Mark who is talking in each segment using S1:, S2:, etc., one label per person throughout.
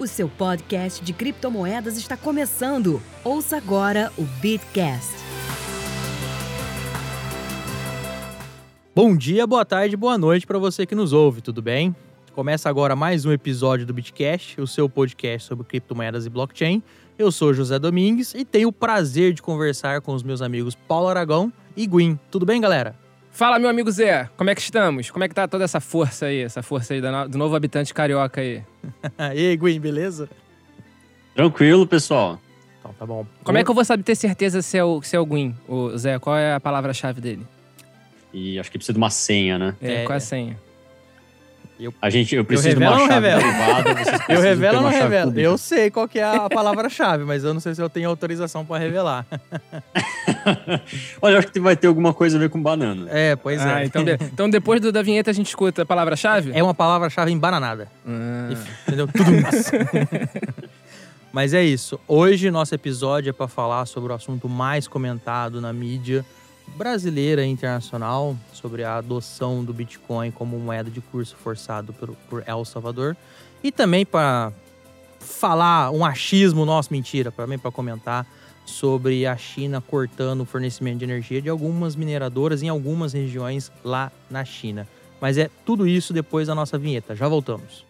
S1: O seu podcast de criptomoedas está começando. Ouça agora o Bitcast.
S2: Bom dia, boa tarde, boa noite para você que nos ouve, tudo bem? Começa agora mais um episódio do Bitcast, o seu podcast sobre criptomoedas e blockchain. Eu sou José Domingues e tenho o prazer de conversar com os meus amigos Paulo Aragão e Guin. Tudo bem, galera?
S3: Fala, meu amigo Zé, como é que estamos? Como é que tá toda essa força aí, essa força aí do novo habitante carioca aí?
S2: e aí, Guin, beleza?
S4: Tranquilo, pessoal.
S2: Então tá bom.
S3: Como é que eu vou saber ter certeza se é o, se é o Guin, o Zé? Qual é a palavra-chave dele?
S4: E acho que precisa de uma senha, né?
S3: É, qual é a senha?
S4: Eu, a gente, eu preciso
S2: revelo
S4: de uma chave
S2: revelo?
S4: privada.
S2: Eu revelo ou não revelo? Eu sei qual que é a palavra-chave, mas eu não sei se eu tenho autorização para revelar.
S4: Olha, eu acho que vai ter alguma coisa a ver com banana.
S2: É, pois
S3: Ah,
S2: é.
S3: então, de- então depois do- da vinheta a gente escuta a palavra-chave?
S2: É uma palavra-chave embananada.
S3: Ah.
S2: Entendeu? Tudo isso. Mas é isso. Hoje nosso episódio é para falar sobre o assunto mais comentado na mídia brasileira e internacional, sobre a adoção do Bitcoin como moeda de curso forçado por, por El Salvador. E também para falar um achismo nosso, mentira, também para comentar sobre a China cortando o fornecimento de energia de algumas mineradoras em algumas regiões lá na China. Mas é tudo isso depois da nossa vinheta. Já voltamos.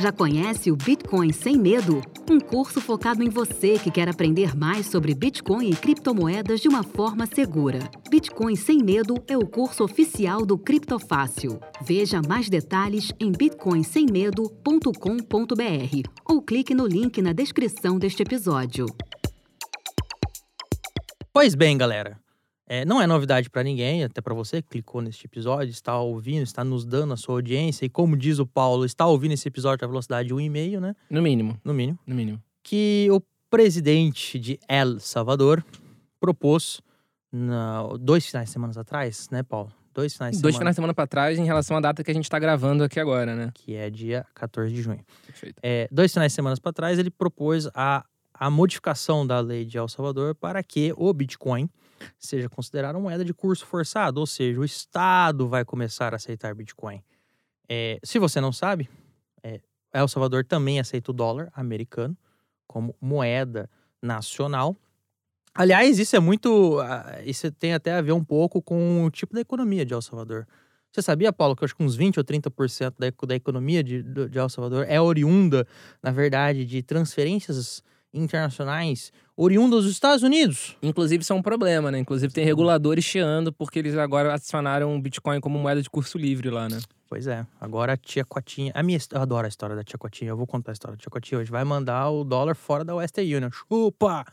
S1: Já conhece o Bitcoin Sem Medo? Um curso focado em você que quer aprender mais sobre Bitcoin e criptomoedas de uma forma segura. Bitcoin Sem Medo é o curso oficial do Criptofácil. Veja mais detalhes em bitcoinsemmedo.com.br ou clique no link na descrição deste episódio.
S2: Pois bem, galera. É, não é novidade para ninguém, até para você que clicou neste episódio, está ouvindo, está nos dando a sua audiência e como diz o Paulo, está ouvindo esse episódio à velocidade 1,5, né?
S3: No mínimo,
S2: No mínimo.
S3: no mínimo.
S2: Que o presidente de El Salvador propôs na, dois finais de semana atrás, né, Paulo? Dois finais de
S3: Dois
S2: semana.
S3: finais de semana pra trás em relação à data que a gente tá gravando aqui agora, né?
S2: Que é dia 14 de junho.
S3: Perfeito.
S2: É, dois finais de semana para trás, ele propôs a, a modificação da lei de El Salvador para que o Bitcoin seja considerado uma moeda de curso forçado, ou seja, o Estado vai começar a aceitar Bitcoin. É, se você não sabe, é, El Salvador também aceita o dólar americano como moeda nacional. Aliás, isso é muito. ah, Isso tem até a ver um pouco com o tipo da economia de El Salvador. Você sabia, Paulo, que eu acho que uns 20 ou 30% da, da economia de, de El Salvador é oriunda, na verdade, de transferências internacionais oriundas dos Estados Unidos?
S3: Inclusive, isso é um problema, né? Inclusive, tem reguladores chiando porque eles agora adicionaram o Bitcoin como moeda de curso livre lá, né?
S2: Pois é, agora a tia Cotinha. A minha, eu adoro a história da tia Cotinha. Eu vou contar a história da tia Cotinha hoje. Vai mandar o dólar fora da Western Union. Chupa!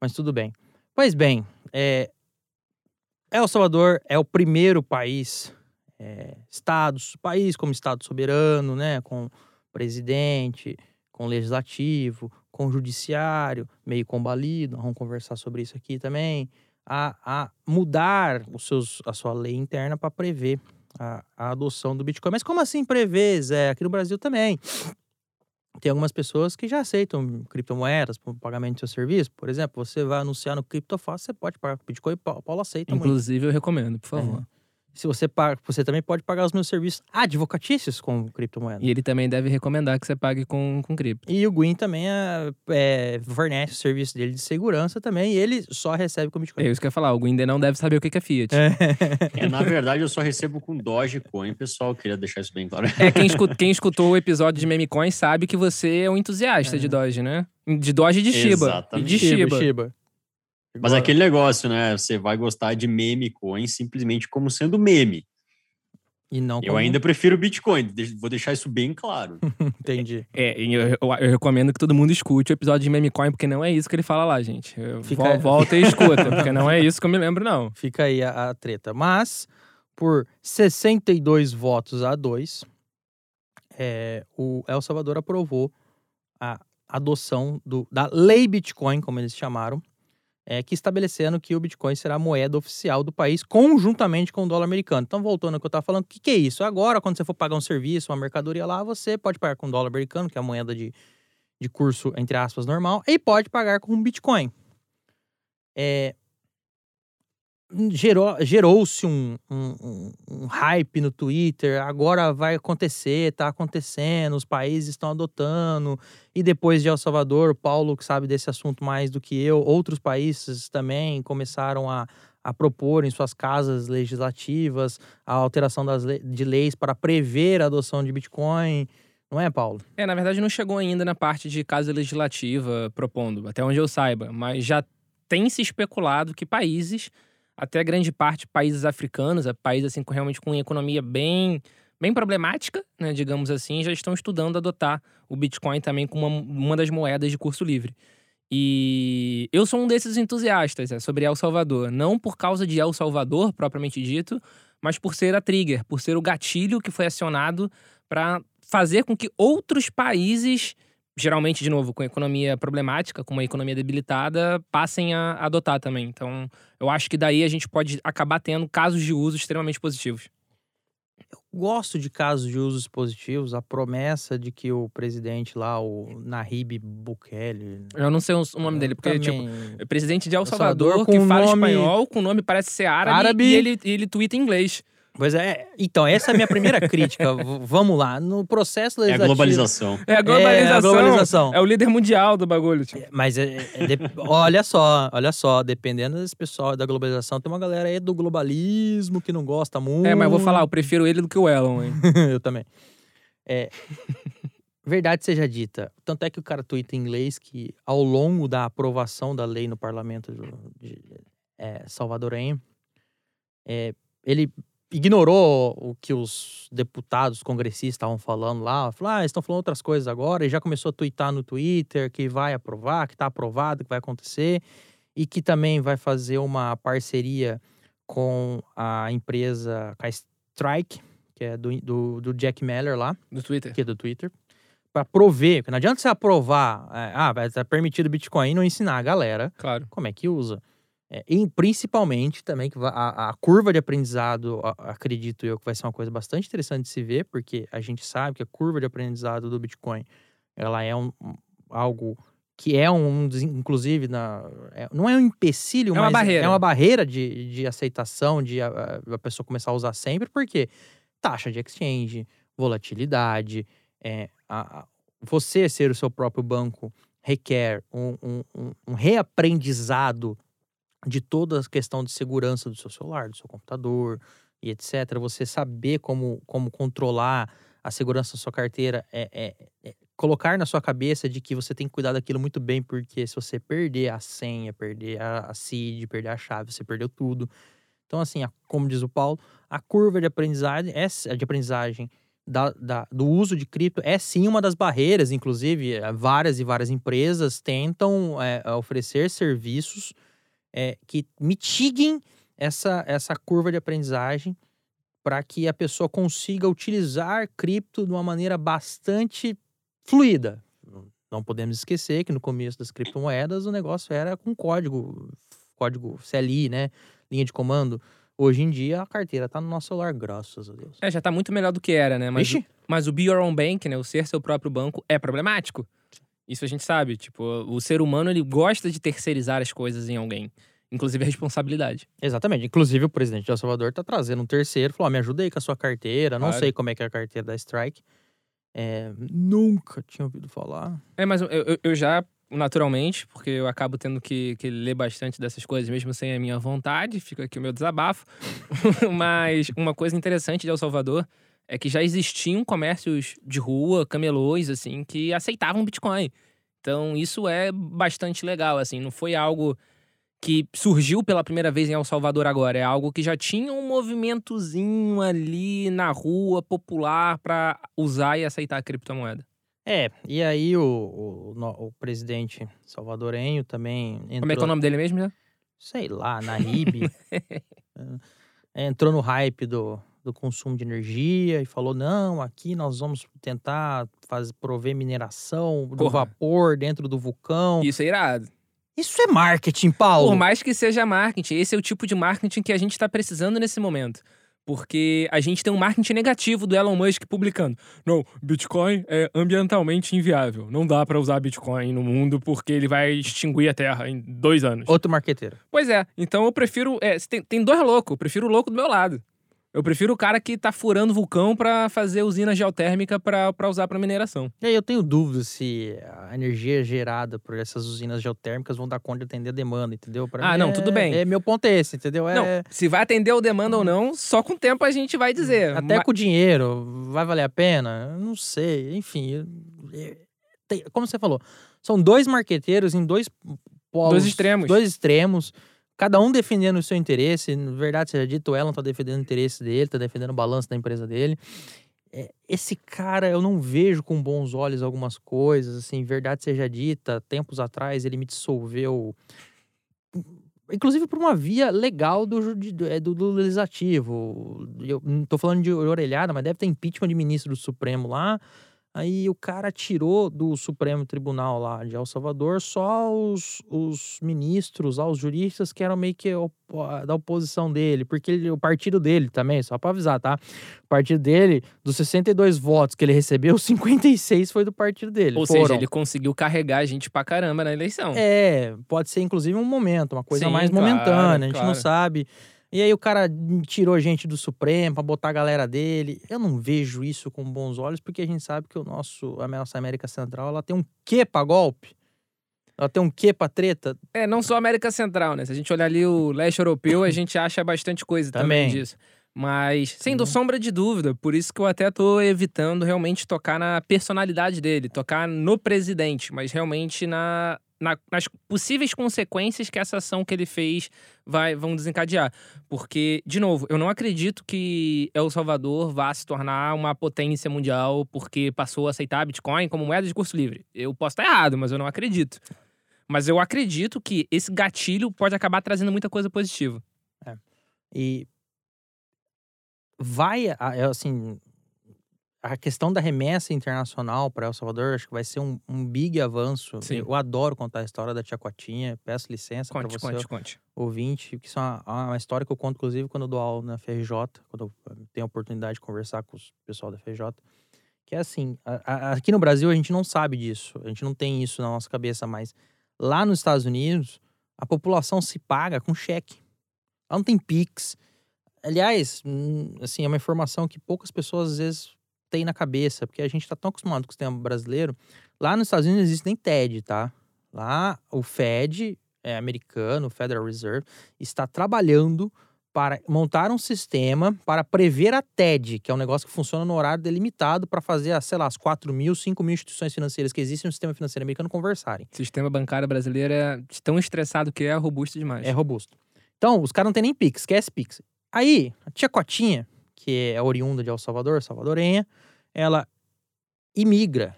S2: Mas tudo bem. Pois bem, é, El Salvador é o primeiro país, é, estado, país como estado soberano, né? Com presidente, com legislativo, com judiciário, meio combalido. Vamos conversar sobre isso aqui também. A, a mudar os seus, a sua lei interna para prever a, a adoção do Bitcoin. Mas como assim prever, Zé? Aqui no Brasil também. Tem algumas pessoas que já aceitam criptomoedas para o pagamento do seu serviço. Por exemplo, você vai anunciar no Criptofácil, você pode pagar com Bitcoin. Pa- Paulo aceita muito.
S3: Inclusive, eu recomendo, por favor.
S2: É. Se você paga, você também pode pagar os meus serviços advocatícios com criptomoeda.
S3: E ele também deve recomendar que você pague com, com cripto.
S2: E o Gwyn também é, é, fornece o serviço dele de segurança também, e ele só recebe com Bitcoin.
S3: É isso que eu ia falar, o Guinder não deve saber o que é Fiat.
S4: É, na verdade, eu só recebo com Dogecoin, pessoal. Queria deixar isso bem claro.
S3: É, quem, escu- quem escutou o episódio de Memecoin sabe que você é um entusiasta de Doge, né? De Doge e de Shiba.
S4: Exatamente.
S3: E de Shiba.
S2: Shiba.
S4: Mas aquele negócio, né? Você vai gostar de meme coin simplesmente como sendo meme.
S2: E não
S4: Eu
S2: como-
S4: ainda prefiro Bitcoin. Vou deixar isso bem claro.
S2: Entendi.
S3: É, e eu, eu- eu recomendo que todo mundo escute o episódio de Memecoin, porque não é isso que ele fala lá, gente.
S2: Fica-
S3: vol- Volta e escuta, porque não é isso que eu me lembro, não.
S2: Fica aí a, a treta. Mas, por 62 votos a 2, é, o El Salvador aprovou a adoção do, da lei Bitcoin, como eles chamaram, é, que estabelecendo que o Bitcoin será a moeda oficial do país, conjuntamente com o dólar americano. Então, voltando ao que eu estava falando, o que, que é isso? Agora, quando você for pagar um serviço, uma mercadoria lá, você pode pagar com dólar americano, que é a moeda de, de curso, entre aspas, normal, e pode pagar com Bitcoin. É, gerou, gerou-se um, um, um, hype no Twitter, agora vai acontecer, tá acontecendo, os países estão adotando, e depois de El Salvador, Paulo, que sabe desse assunto mais do que eu, outros países também começaram a, a propor em suas casas legislativas a alteração das le de leis para prever a adoção de Bitcoin. Não é, Paulo?
S3: É, na verdade não chegou ainda na parte de casa legislativa propondo, até onde eu saiba, mas já tem se especulado que países até grande parte países africanos, é países assim com realmente com economia bem bem problemática, né, digamos assim, já estão estudando adotar o Bitcoin também como uma, uma das moedas de curso livre. E eu sou um desses entusiastas é, sobre El Salvador, não por causa de El Salvador propriamente dito, mas por ser a trigger, por ser o gatilho que foi acionado para fazer com que outros países geralmente, de novo, com economia problemática, com uma economia debilitada, passem a adotar também. Então, eu acho que daí a gente pode acabar tendo casos de uso extremamente positivos.
S2: Eu gosto de casos de usos positivos, a promessa de que o presidente lá, o Nahib Bukele.
S3: Eu não sei o nome dele, porque, tipo,
S2: também...
S3: é presidente de El Salvador,
S2: Salvador
S3: que fala
S2: nome-
S3: espanhol, com o nome parece ser árabe,
S2: Árabe.
S3: e ele, ele tuita em inglês.
S2: Pois é, então, essa é a minha primeira crítica. Vamos lá, no processo
S4: É a
S2: legislativo.
S4: globalização.
S3: É a globalização.
S2: É a globalização.
S3: É o líder mundial do bagulho. Tipo.
S2: Mas é- é de- olha só, olha só, dependendo desse pessoal da globalização, tem uma galera aí do globalismo que não gosta muito.
S3: É, mas eu vou falar, eu prefiro ele do que o Elon, hein?
S2: eu também. É, verdade seja dita. Tanto é que o cara tuita em inglês que, ao longo da aprovação da lei no parlamento do- de, é, salvadorenho, é, ele ignorou o que os deputados congressistas estavam falando lá. Falou, ah, estão falando outras coisas agora. E já começou a tuitar no Twitter que vai aprovar, que está aprovado, que vai acontecer. E que também vai fazer uma parceria com a empresa, com a Strike, que é do, do, do Jack Meller lá,
S3: Do Twitter.
S2: que é do Twitter, para prover. Porque não adianta você aprovar, é, ah, vai estar permitido Bitcoin e não ensinar a galera
S3: Claro.
S2: como é que usa. É, e principalmente também que a, a curva de aprendizado, a- acredito eu, que vai ser uma coisa bastante interessante de se ver, porque a gente sabe que a curva de aprendizado do Bitcoin, ela é um, um- algo que é um, inclusive, na, é- não é um empecilho,
S3: É uma
S2: mas
S3: barreira.
S2: é uma barreira de, de aceitação, de a, a- pessoa começar a usar sempre, porque taxa de exchange, volatilidade, é, a- você ser o seu próprio banco requer um, um- um- um reaprendizado de toda a questão de segurança do seu celular, do seu computador e etc. Você saber como, como controlar a segurança da sua carteira é, é- é colocar na sua cabeça de que você tem que cuidar daquilo muito bem, porque se você perder a senha, perder a, a seed, perder a chave, você perdeu tudo. Então, assim, a- como diz o Paulo, a curva de aprendizagem, é, de aprendizagem da- da- do uso de cripto é sim uma das barreiras, inclusive eh, várias e várias empresas tentam eh, oferecer serviços eh, que mitiguem essa, essa curva de aprendizagem para que a pessoa consiga utilizar cripto de uma maneira bastante fluida. Não podemos esquecer que no começo das criptomoedas o negócio era com código, código CLI, né? Linha de comando. Hoje em dia a carteira tá no nosso celular, graças a Deus.
S3: É, já tá muito melhor do que era, né? Mas, mas o Be Your Own Bank, né? O ser seu próprio banco é problemático. Isso a gente sabe. Tipo, o ser humano, ele gosta de terceirizar as coisas em alguém. Inclusive a responsabilidade.
S2: Exatamente. Inclusive, o presidente de El Salvador tá trazendo um terceiro. Falou: ó, me ajuda aí com a sua carteira. Não
S3: Claro.
S2: sei como é que é a carteira da Strike. É, nunca tinha ouvido falar.
S3: É, mas eu, eu, eu já, naturalmente, porque eu acabo tendo que, que ler bastante dessas coisas, mesmo sem a minha vontade, fica aqui o meu desabafo. mas uma coisa interessante de El Salvador é que já existiam comércios de rua, camelôs, assim, que aceitavam Bitcoin. Então, isso é bastante legal, assim, não foi algo que surgiu pela primeira vez em El Salvador agora, é algo que já tinha um movimentozinho ali na rua popular para usar e aceitar a criptomoeda.
S2: É, e aí o, o, o presidente salvadorenho também entrou.
S3: Como é que é o nome dele mesmo, né?
S2: Sei lá, Nahib. É, entrou no hype do, do consumo de energia e falou: não, aqui nós vamos tentar fazer, prover mineração do
S3: Porra.
S2: vapor dentro do vulcão.
S3: Isso é irado.
S2: Isso é marketing, Paulo.
S3: Por mais que seja marketing, esse é o tipo de marketing que a gente está precisando nesse momento. Porque a gente tem um marketing negativo do Elon Musk publicando: não, Bitcoin é ambientalmente inviável. Não dá para usar Bitcoin no mundo porque ele vai extinguir a Terra em dois anos.
S2: Outro marqueteiro.
S3: Pois é, então eu prefiro. é, tem, tem dois loucos, eu prefiro o louco do meu lado. Eu prefiro o cara que tá furando vulcão pra fazer usina geotérmica pra usar pra mineração.
S2: E aí eu tenho dúvidas se a energia gerada por essas usinas geotérmicas vão dar conta de atender a demanda, entendeu? Pra
S3: Ah, não,
S2: é-
S3: tudo bem.
S2: É, meu ponto é esse, entendeu? É,
S3: Não, se vai atender o demanda ou não, só com o tempo a gente vai dizer.
S2: Até
S3: Ma-
S2: com o dinheiro, vai valer a pena? Eu Não sei. Enfim, é- como você falou, são dois marqueteiros em dois polos.
S3: Dois extremos.
S2: Dois extremos. Cada um defendendo o seu interesse. Na verdade, seja dito, o Elon tá defendendo o interesse dele, tá defendendo o balanço da empresa dele. É, Esse cara, eu não vejo com bons olhos algumas coisas, assim, verdade seja dita, tempos atrás ele me dissolveu inclusive por uma via legal do, do, é, do legislativo. Eu não tô falando de orelhada, mas deve ter impeachment de ministro do Supremo lá. Aí o cara tirou do Supremo Tribunal lá de El Salvador só os, os ministros, os juristas que eram meio que opo- da oposição dele, porque ele- o partido dele também, só pra avisar, tá? O partido dele, dos 62 votos que ele recebeu, 56 foi do partido dele.
S3: Ou
S2: Foram.
S3: seja, ele conseguiu carregar a gente pra caramba na eleição.
S2: É, pode ser inclusive um momento, uma coisa
S3: Sim,
S2: mais
S3: claro,
S2: momentânea, a gente não
S3: claro.
S2: sabe. E aí o cara tirou a gente do Supremo pra botar a galera dele. Eu não vejo isso com bons olhos, porque a gente sabe que o nosso, a nossa América Central, ela tem um quê pra golpe? Ela tem um quê pra treta?
S3: É, não só a América Central, né? Se a gente olhar ali o leste europeu, a gente acha bastante coisa também,
S2: Também.
S3: disso. Mas, sem do
S2: Uhum.
S3: sombra de dúvida, por isso que eu até tô evitando realmente tocar na personalidade dele, tocar no presidente, mas realmente na, na- nas possíveis consequências que essa ação que ele fez vai, vão desencadear. Porque, de novo, eu não acredito que El Salvador vá se tornar uma potência mundial porque passou a aceitar Bitcoin como moeda de curso livre. Eu posso estar errado, mas eu não acredito. Mas eu acredito que esse gatilho pode acabar trazendo muita coisa positiva.
S2: E vai, é, assim, a questão da remessa internacional para El Salvador, acho que vai ser um, um big avanço.
S3: Sim.
S2: Eu adoro contar a história da Tia Cotinha, peço licença para você
S3: conte, conte.
S2: ouvinte, que isso é uma, uma história que eu conto, inclusive, quando eu dou aula na FRJ, quando eu tenho a oportunidade de conversar com o pessoal da FRJ, que é assim, a- a- aqui no Brasil a gente não sabe disso, a gente não tem isso na nossa cabeça, mas lá nos Estados Unidos, a população se paga com cheque. Lá não tem Pix. Aliás, hum, assim, é uma informação que poucas pessoas às vezes têm na cabeça, porque a gente está tão acostumado com o sistema brasileiro. Lá nos Estados Unidos não existe nem TED, tá? Lá o Fed é, americano, o Federal Reserve, está trabalhando para montar um sistema para prever a TED, que é um negócio que funciona no horário delimitado para fazer, as, sei lá, as 4 mil, 5 mil instituições financeiras que existem no sistema financeiro americano conversarem.
S3: O sistema bancário brasileiro é tão estressado que é robusto demais.
S2: É robusto. Então, os caras não têm nem Pix, esquece Pix. Aí, a tia Cotinha, que é oriunda de El Salvador, salvadorenha, ela imigra.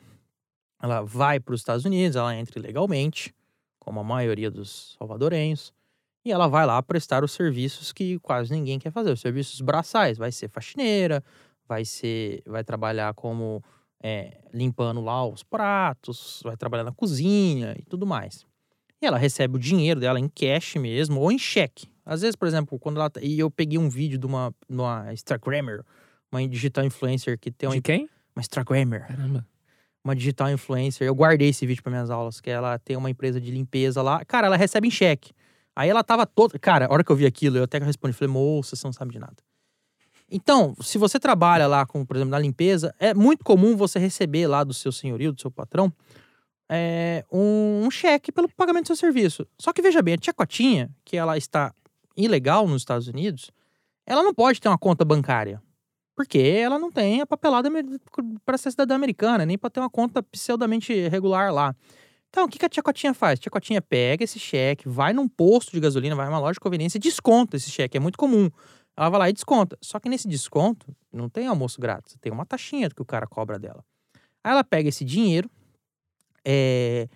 S2: Ela vai para os Estados Unidos, ela entra ilegalmente, como a maioria dos salvadorenhos, e ela vai lá prestar os serviços que quase ninguém quer fazer, os serviços braçais. Vai ser faxineira, vai ser, vai trabalhar como é, limpando lá os pratos, vai trabalhar na cozinha e tudo mais. E ela recebe o dinheiro dela em cash mesmo ou em cheque. Às vezes, por exemplo, quando ela. tá- E eu peguei um vídeo de uma, uma Instagrammer, uma digital influencer que tem uma,
S3: De quem?
S2: uma Instagrammer,
S3: Caramba.
S2: uma digital influencer. Eu guardei esse vídeo para minhas aulas, que ela tem uma empresa de limpeza lá. Cara, ela recebe em cheque. Aí ela tava toda. Cara, a hora que eu vi aquilo, eu até respondi, falei, moça, você não sabe de nada. Então, se você trabalha lá, com, por exemplo, na limpeza, é muito comum você receber lá do seu senhorio, do seu patrão, é, um, um cheque pelo pagamento do seu serviço. Só que veja bem, a tia Cotinha, que ela está ilegal nos Estados Unidos, ela não pode ter uma conta bancária. Porque ela não tem a papelada para ser cidadã americana, nem para ter uma conta pseudamente regular lá. Então, o que, que a tia Cotinha faz? A tia Cotinha pega esse cheque, vai num posto de gasolina, vai numa loja de conveniência e desconta esse cheque. É muito comum. Ela vai lá e desconta. Só que nesse desconto, não tem almoço grátis, tem uma taxinha que o cara cobra dela. Aí ela pega esse dinheiro, é,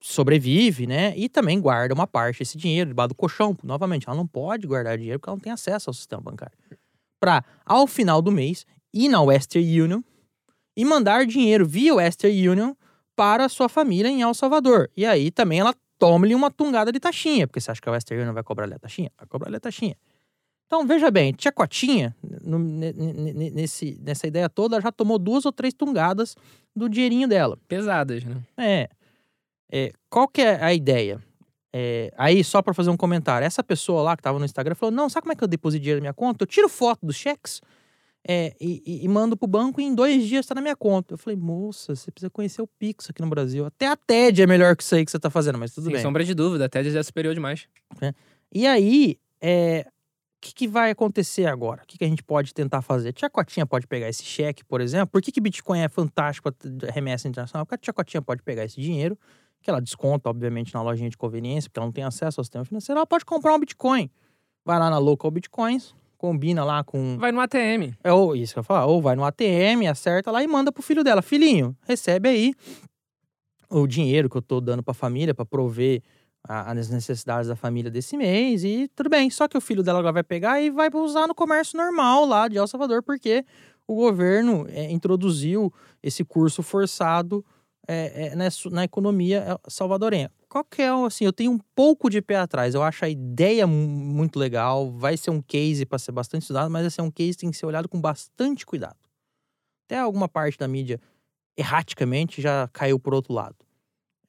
S2: sobrevive, né? E também guarda uma parte desse dinheiro debaixo do colchão. Novamente, ela não pode guardar dinheiro porque ela não tem acesso ao sistema bancário. para, ao final do mês, ir na Western Union e mandar dinheiro via Western Union para sua família em El Salvador. E aí também ela toma-lhe uma tungada de taxinha, porque você acha que a Western Union vai cobrar-lhe a taxinha? Vai cobrar-lhe a taxinha. Então, veja bem, Tia Cotinha, no, nesse, nessa ideia toda, ela já tomou duas ou três tungadas do dinheirinho dela.
S3: Pesadas, né?
S2: É. é qual que é a ideia? É, aí, só para fazer um comentário, essa pessoa lá que tava no Instagram falou: Não, sabe como é que eu deposito dinheiro na minha conta? Eu tiro foto dos cheques é, e, e, e, mando pro banco e em dois dias tá na minha conta. Eu falei, moça, você precisa conhecer o Pix aqui no Brasil. Até a TED é melhor que isso aí que você tá fazendo, mas tudo
S3: Sem
S2: bem.
S3: sombra de dúvida, a TED já é superior demais.
S2: É. E aí, é, o que, que, vai acontecer agora? O que, que, a gente pode tentar fazer? A Tia Cotinha pode pegar esse cheque, por exemplo. Por que, que Bitcoin é fantástico para remessa internacional? Porque a Tia Cotinha pode pegar esse dinheiro que ela desconta, obviamente, na lojinha de conveniência, porque ela não tem acesso ao sistema financeiro, ela pode comprar um Bitcoin. Vai lá na Local Bitcoins, combina lá com.
S3: Vai no ATM.
S2: É, ou isso que eu ia falar, ou vai no ATM, acerta lá e manda pro filho dela. Filhinho, recebe aí o dinheiro que eu tô dando pra família para prover as necessidades da família desse mês e tudo bem. Só que o filho dela vai pegar e vai usar no comércio normal lá de El Salvador, porque o governo é, introduziu esse curso forçado é, é, na, na, economia é, salvadorenha. Qual que é, assim, eu tenho um pouco de pé atrás. Eu acho a ideia muito legal, vai ser um case para ser bastante estudado, mas assim, é um case que tem que ser olhado com bastante cuidado. Até alguma parte da mídia, erraticamente, já caiu por outro lado.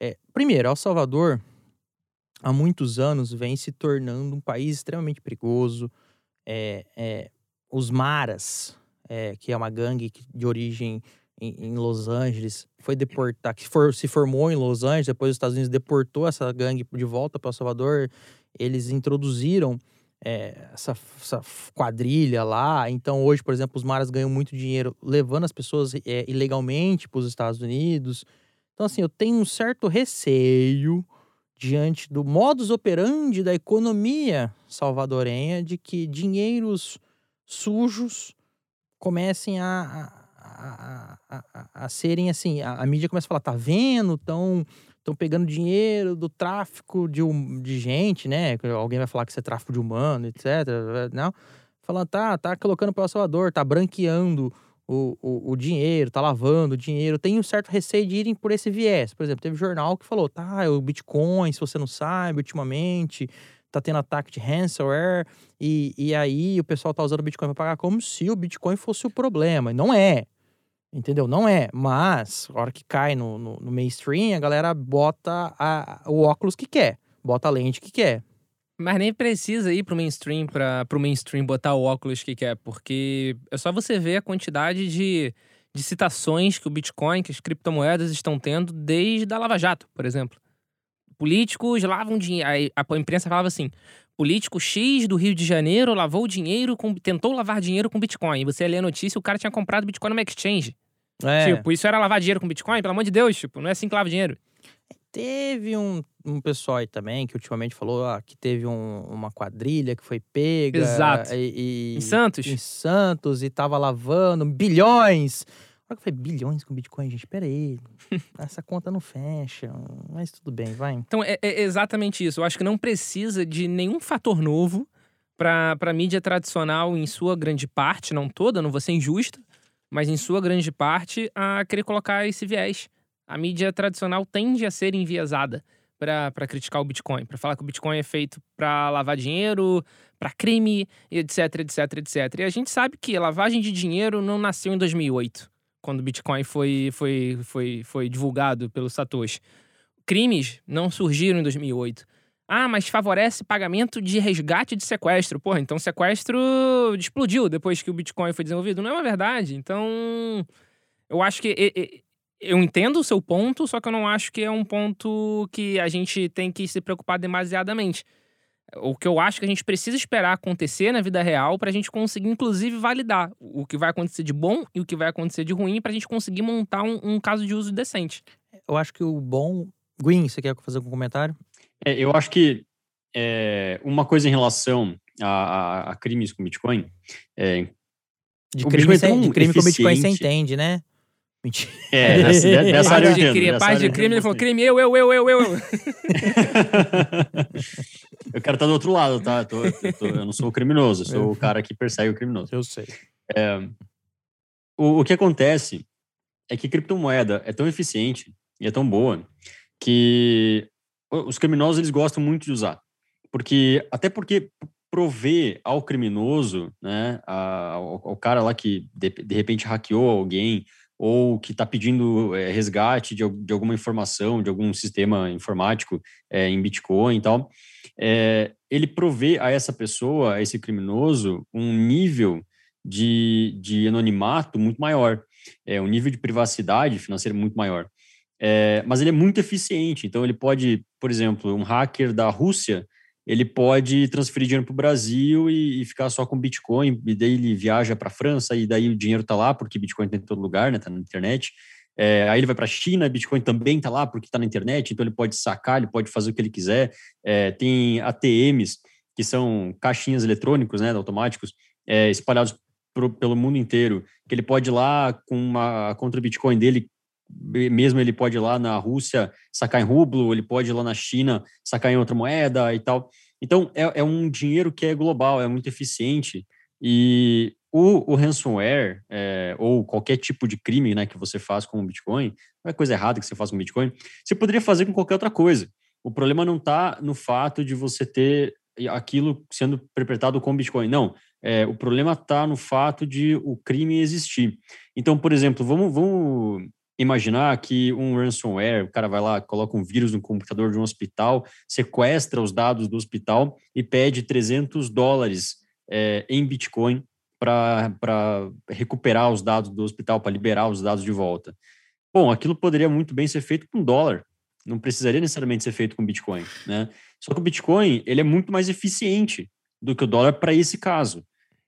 S2: É, primeiro, El Salvador, há muitos anos, vem se tornando um país extremamente perigoso. É, é, os Maras, que é uma gangue de origem em, Los Angeles, foi deportar, que for, se formou em Los Angeles, depois os Estados Unidos deportou essa gangue de volta para El Salvador. Eles introduziram é, essa, essa, quadrilha lá. Então, hoje, por exemplo, os maras ganham muito dinheiro levando as pessoas é, ilegalmente para os Estados Unidos. Então, assim, eu tenho um certo receio diante do modus operandi da economia salvadorenha de que dinheiros sujos comecem a, a, a, serem assim, a, a, mídia começa a falar, tá vendo? Estão estão pegando dinheiro do tráfico de, de gente, né? Alguém vai falar que isso é tráfico de humano, etc. Não. Falando, tá, tá colocando para o Salvador, tá branqueando o, o, o, dinheiro, tá lavando o dinheiro. Tem um certo receio de irem por esse viés. Por exemplo, teve jornal que falou, tá, o Bitcoin, se você não sabe, ultimamente tá tendo ataque de ransomware e, e aí o pessoal tá usando o Bitcoin para pagar como se o Bitcoin fosse o problema. E não é. Entendeu? Não é. Mas, a hora que cai no, no, no mainstream, a galera bota a, o óculos que quer, bota a lente que quer.
S3: Mas nem precisa ir pro mainstream para pro mainstream botar o óculos que quer, porque é só você ver a quantidade de, de citações que o Bitcoin, que as criptomoedas estão tendo desde a Lava Jato, por exemplo. Políticos lavam dinheiro. A imprensa falava assim: político X do Rio de Janeiro lavou dinheiro, com, tentou lavar dinheiro com Bitcoin. E você lê a notícia, o cara tinha comprado Bitcoin numa exchange. É. Tipo, isso era lavar dinheiro com Bitcoin? Pelo amor de Deus, tipo, não é assim que lava dinheiro.
S2: Teve um, um pessoal aí também que ultimamente falou ah, que teve um, uma quadrilha que foi pega.
S3: Exato.
S2: E,
S3: e, em Santos.
S2: Em Santos e tava lavando bilhões. Olha que foi bilhões com Bitcoin, gente. Pera aí. Essa conta não fecha. Mas tudo bem, vai.
S3: Então é, é exatamente isso. Eu acho que não precisa de nenhum fator novo para a mídia tradicional, em sua grande parte, não toda, não vou ser injusta, mas em sua grande parte, a querer colocar esse viés. A mídia tradicional tende a ser enviesada para criticar o Bitcoin, para falar que o Bitcoin é feito para lavar dinheiro, para crime, etc, etc, etc. E a gente sabe que a lavagem de dinheiro não nasceu em 2008, quando o Bitcoin foi, foi, foi, foi divulgado pelo Satoshi. Crimes não surgiram em 2008. Ah, mas favorece pagamento de resgate de sequestro. Porra, então sequestro explodiu depois que o Bitcoin foi desenvolvido. Não é uma verdade. Então, eu acho que. Eu entendo o seu ponto, só que eu não acho que é um ponto que a gente tem que se preocupar demasiadamente. O que eu acho que a gente precisa esperar acontecer na vida real para a gente conseguir, inclusive, validar o que vai acontecer de bom e o que vai acontecer de ruim para a gente conseguir montar um, um caso de uso decente.
S2: Eu acho que o bom. Gwyn, você quer fazer algum comentário?
S4: É, eu acho que é, uma coisa em relação a, a, a crimes com Bitcoin. É,
S2: de, crime, Bitcoin é de crime com Bitcoin você entende, né? Mentira.
S4: É, dessa, de- dessa área
S3: de
S4: entendo.
S3: crime,
S4: área
S3: de crime, ele falou crime, eu, eu, eu, eu, eu.
S4: eu quero estar do outro lado, tá? Eu, tô- eu tô- eu não sou o criminoso, eu sou o cara que persegue o criminoso.
S2: Eu sei.
S4: O, o que acontece é que criptomoeda é tão eficiente e é tão boa que os criminosos eles gostam muito de usar. Porque, até porque prover ao criminoso, né, a- ao, ao cara lá que de, de repente hackeou alguém ou que está pedindo eh, resgate de, de alguma informação, de algum sistema informático eh, em Bitcoin e tal, eh, ele provê a essa pessoa, a esse criminoso, um nível de, de anonimato muito maior, é um nível de privacidade financeira muito maior. É, mas ele é muito eficiente, então ele pode, por exemplo, um hacker da Rússia, ele pode transferir dinheiro para o Brasil e, e ficar só com Bitcoin, e daí ele viaja para a França, e daí o dinheiro está lá, porque Bitcoin está em todo lugar, né, está na internet. É, aí ele vai para a China, Bitcoin também está lá, porque está na internet, então ele pode sacar, ele pode fazer o que ele quiser. É, tem ATMs, que são caixinhas eletrônicos, né, automáticos, é, espalhados pro, pelo mundo inteiro, que ele pode ir lá com uma contra Bitcoin dele, mesmo ele pode ir lá na Rússia sacar em rublo, ele pode ir lá na China sacar em outra moeda e tal. Então, é, é um dinheiro que é global, é muito eficiente e o, o ransomware é, ou qualquer tipo de crime né, que você faz com o Bitcoin, não é coisa errada que você faz com o Bitcoin, você poderia fazer com qualquer outra coisa. O problema não está no fato de você ter aquilo sendo perpetrado com Bitcoin. Não, é, o problema está no fato de o crime existir. Então, por exemplo, vamos, vamos imaginar que um ransomware, o cara vai lá, coloca um vírus no computador de um hospital, sequestra os dados do hospital e pede 300 dólares é, em Bitcoin para recuperar os dados do hospital, para liberar os dados de volta. Bom, aquilo poderia muito bem ser feito com dólar, não precisaria necessariamente ser feito com Bitcoin, né? Só que o Bitcoin, ele é muito mais eficiente do que o dólar para esse caso.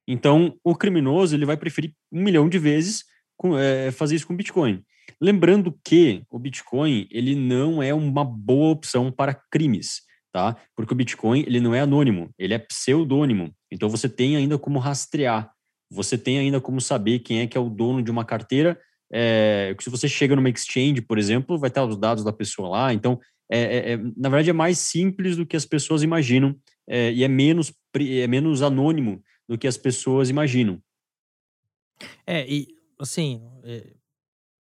S4: Então, o criminoso, ele vai preferir um milhão de vezes com, é, fazer isso com Bitcoin. Lembrando que o Bitcoin, ele não é uma boa opção para crimes, tá? Porque o Bitcoin, ele não é anônimo, ele é pseudônimo. Então, você tem ainda como rastrear, você tem ainda como saber quem é que é o dono de uma carteira. É, se você chega numa exchange, por exemplo, vai estar os dados da pessoa lá. Então, é, é, na verdade, é mais simples do que as pessoas imaginam é, e é menos, é menos anônimo do que as pessoas imaginam.
S2: É, e assim, é,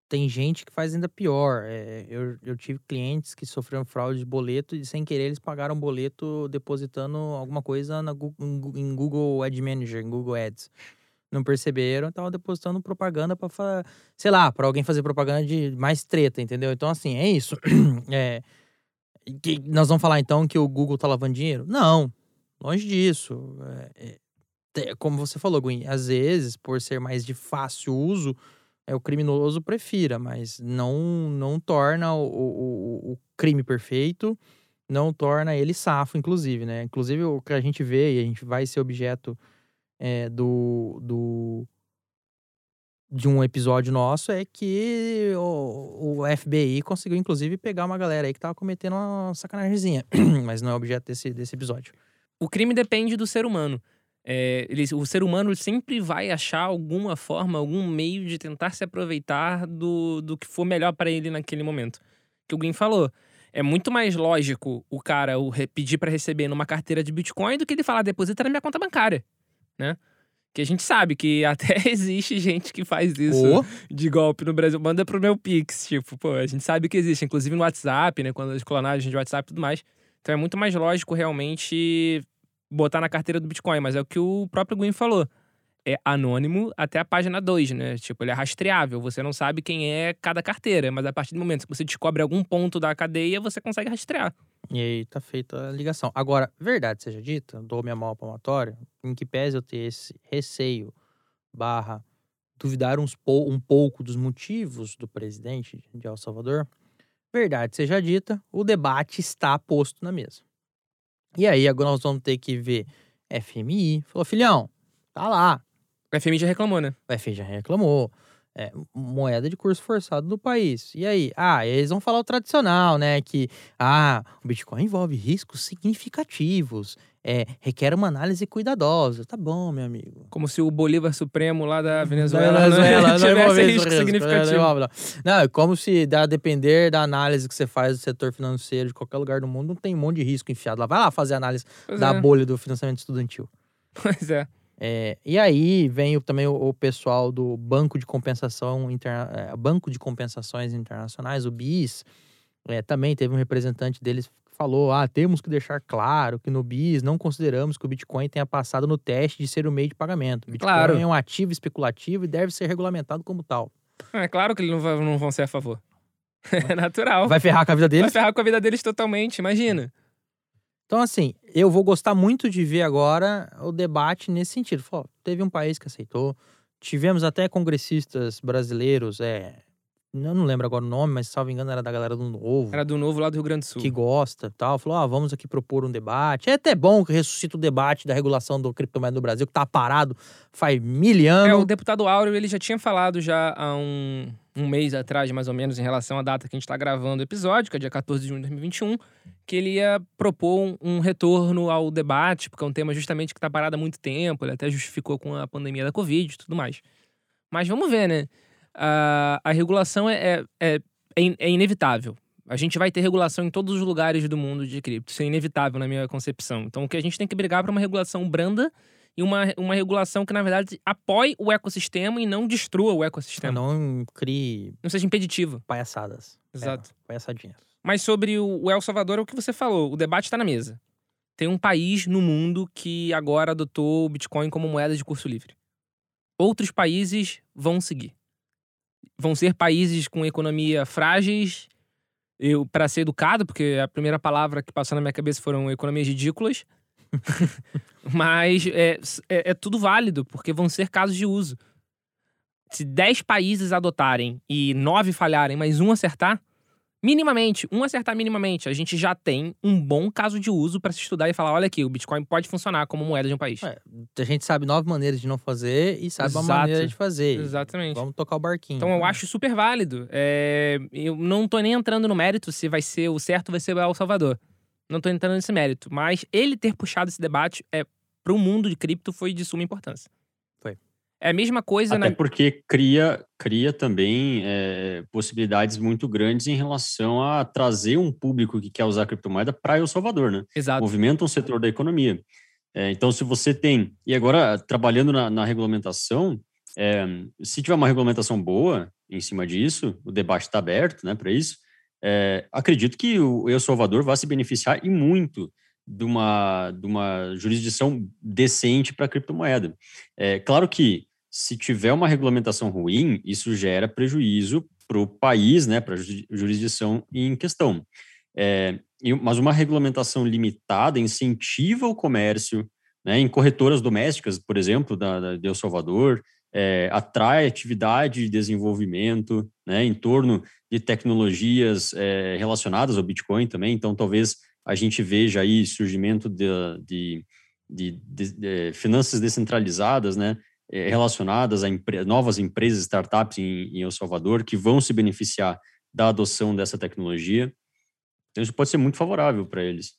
S2: tem gente que faz ainda pior. É, eu, eu tive clientes que sofreram fraude de boleto e sem querer eles pagaram boleto depositando alguma coisa na, em Google Ad Manager, em Google Ads. Não perceberam, estavam depositando propaganda para, sei lá, para alguém fazer propaganda de mais treta, entendeu? Então, assim, é isso. É, que nós vamos falar então que o Google tá lavando dinheiro? Não, longe disso. É, é, como você falou, Gwen, às vezes, por ser mais de fácil uso, é o criminoso prefira, mas não não torna o, o, o crime perfeito, não torna ele safo, inclusive, né? Inclusive, o que a gente vê e a gente vai ser objeto é, do, do de um episódio nosso é que o, o FBI conseguiu, inclusive, pegar uma galera aí que tava cometendo uma sacanagemzinha. Mas não é objeto desse, desse episódio.
S3: O crime depende do ser humano. É, ele- o ser humano sempre vai achar alguma forma, algum meio de tentar se aproveitar do, do que for melhor para ele naquele momento. Que o Green falou. É muito mais lógico o cara o pedir para receber numa carteira de Bitcoin do que ele falar deposita na minha conta bancária, né? Que a gente sabe que até existe gente que faz isso
S2: Ou,
S3: de golpe no Brasil. Manda pro meu Pix, tipo, pô, a gente sabe que existe, inclusive no WhatsApp, né? Quando as clonagens de WhatsApp e tudo mais. Então é muito mais lógico realmente botar na carteira do Bitcoin, mas é o que o próprio Gwen falou. É anônimo até a página 2, né? Tipo, ele é rastreável. Você não sabe quem é cada carteira, mas a partir do momento que você descobre algum ponto da cadeia, você consegue rastrear.
S2: E aí tá feita a ligação. Agora, verdade seja dita, dou minha mão ao palmatório, em que pese eu ter esse receio barra duvidar uns pou- um pouco dos motivos do presidente de El Salvador, verdade seja dita, o debate está posto na mesa. E aí agora nós vamos ter que ver FMI, falou, filhão, tá lá,
S3: O FMI já reclamou, né?
S2: o FMI já reclamou, É, moeda de curso forçado do país. E aí? Ah, eles vão falar o tradicional, né? Que ah, o Bitcoin envolve riscos significativos, é, requer uma análise cuidadosa. Tá bom, meu amigo.
S3: Como se o Bolívar Supremo lá da Venezuela,
S2: Venezuela
S3: não
S2: não
S3: tivesse risco
S2: risco,
S3: significativo.
S2: Não, é como se, a depender da análise que você faz do setor financeiro de qualquer lugar do mundo, não tem um monte de risco enfiado lá. Vai lá fazer análise
S3: Pois
S2: da
S3: é.
S2: bolha do financiamento estudantil.
S3: Pois é.
S2: É, e aí vem o- também o, o pessoal do Banco de Compensação Interna é, Banco de Compensações Internacionais, o BIS, é, também teve um representante deles que falou: ah, temos que deixar claro que no BIS não consideramos que o Bitcoin tenha passado no teste de ser o meio de pagamento. O Bitcoin
S3: Claro.
S2: é um ativo especulativo e deve ser regulamentado como tal.
S3: É claro que eles não, vai- não vão ser a favor. É natural.
S2: Vai ferrar com a vida
S3: Vai
S2: deles?
S3: ferrar com a vida deles totalmente, imagina.
S2: Então, assim, eu vou gostar muito de ver agora o debate nesse sentido. Falou, teve um país que aceitou, tivemos até congressistas brasileiros, é, eu não lembro agora o nome, mas salvo engano era da galera do Novo,
S3: Era do novo lá do Rio Grande do Sul.
S2: que gosta e tal. Falou, ah, vamos aqui propor um debate. É até bom que ressuscita o debate da regulação do criptomoeda no Brasil, que tá parado faz mil
S3: É,
S2: anos.
S3: o deputado Áureo, ele já tinha falado já há um, um mês atrás, mais ou menos, em relação à data que a gente está gravando o episódio, que é dia 14 de junho de 2021, que ele ia propor um, um retorno ao debate, porque é um tema justamente que está parado há muito tempo, ele até justificou com a pandemia da Covid e tudo mais. Mas vamos ver, né? A, a regulação é, é, é, é é inevitável. A gente vai ter regulação em todos os lugares do mundo de cripto. Isso é inevitável na minha concepção. Então, o que a gente tem que brigar para uma regulação branda e uma, uma regulação que, na verdade, apoie o ecossistema e não destrua o ecossistema. Não,
S2: Não crie
S3: seja impeditiva.
S2: palhaçadas.
S3: Exato.
S2: É, palhaçadinhas.
S3: Mas sobre o, o El Salvador, é o que você falou. O debate está na mesa. Tem um país no mundo que agora adotou o Bitcoin como moeda de curso livre. Outros países vão seguir. Vão ser países com economia frágeis. Eu, para ser educado, porque a primeira palavra que passou na minha cabeça foram economias ridículas. Mas é, é, é tudo válido, porque vão ser casos de uso. Se 10 países adotarem e 9 falharem, mas um acertar, minimamente, um acertar minimamente, a gente já tem um bom caso de uso para se estudar e falar: olha aqui, o Bitcoin pode funcionar como moeda de um país.
S2: É, A gente sabe nove maneiras de não fazer e sabe uma
S3: Exato.
S2: maneira de fazer.
S3: Exatamente.
S2: Vamos tocar o barquinho.
S3: Então eu acho super válido. É, eu não tô nem entrando no mérito se vai ser o certo vai ser o El Salvador. Não tô entrando nesse mérito. Mas ele ter puxado esse debate é, para o mundo de cripto foi de suma importância.
S2: Foi.
S3: É a mesma coisa
S4: Até
S3: na.
S4: porque cria, cria também é, possibilidades muito grandes em relação a trazer um público que quer usar criptomoeda para El Salvador, né?
S3: Exato.
S4: Movimenta um setor da economia. É, então, se você tem. E agora, trabalhando na, na regulamentação, é, se tiver uma regulamentação boa em cima disso, o debate está aberto né, para isso. É, acredito que o El Salvador vai se beneficiar e muito de uma, de uma jurisdição decente para criptomoeda. É, claro que se tiver uma regulamentação ruim, isso gera prejuízo para o país, né, para a jurisdição em questão. É, mas uma regulamentação limitada incentiva o comércio, né, em corretoras domésticas, por exemplo, da, da de El Salvador, é, atrai atividade de desenvolvimento né, em torno de tecnologias é, relacionadas ao Bitcoin também. Então, talvez a gente veja aí surgimento de, de, de, de- de finanças descentralizadas, né, eh, relacionadas a empre- novas empresas, startups em, em El Salvador, que vão se beneficiar da adoção dessa tecnologia. Então, isso pode ser muito favorável para eles.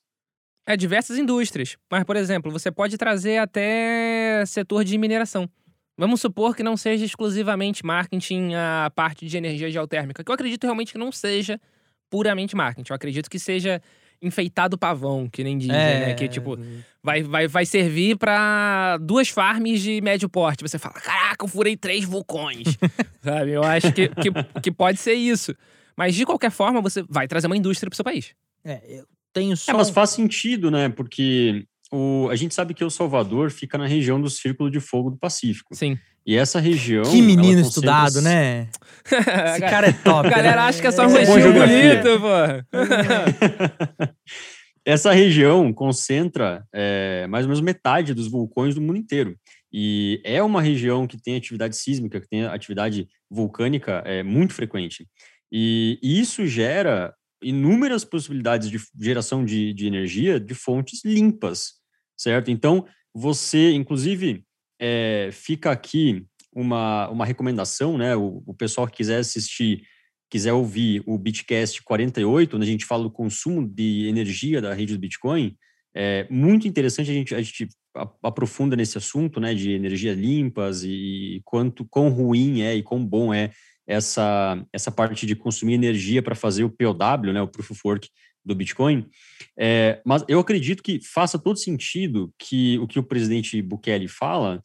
S3: É diversas indústrias. Mas, por exemplo, você pode trazer até setor de mineração. Vamos supor que não seja exclusivamente marketing a parte de energia geotérmica, que eu acredito realmente que não seja puramente marketing. Eu acredito que seja enfeitado pavão, que nem dizem,
S2: É,
S3: né? Que, tipo, vai, vai, vai servir pra duas farms de médio porte. Você fala, caraca, eu furei três vulcões. Sabe? Eu acho que, que, que pode ser isso. Mas, de qualquer forma, você vai trazer uma indústria pro seu país.
S2: É, eu tenho só.
S4: É, mas faz sentido, né? Porque o, a gente sabe que El Salvador fica na região do Círculo de Fogo do Pacífico.
S3: Sim.
S4: E essa região.
S2: Que menino estudado,
S4: concentra-
S2: né? Esse cara é top.
S3: A galera
S2: né?
S3: acha que é só um
S2: É,
S3: rostinho
S4: geografia.
S3: bonito, pô.
S4: Essa região concentra é, mais ou menos metade dos vulcões do mundo inteiro. E é uma região que tem atividade sísmica, que tem atividade vulcânica é, muito frequente. E isso gera inúmeras possibilidades de geração de, de energia de fontes limpas, certo? Então, você, inclusive, é, fica aqui uma, uma recomendação, né? O, o pessoal que quiser assistir, quiser ouvir o Bitcast 48, onde a gente fala do consumo de energia da rede do Bitcoin, é muito interessante a gente, a gente aprofunda nesse assunto, né, de energias limpas e quanto quão ruim é e quão bom é essa essa parte de consumir energia para fazer o POW, né, o Proof of Work do Bitcoin. É, mas eu acredito que faça todo sentido que o que o presidente Bukele fala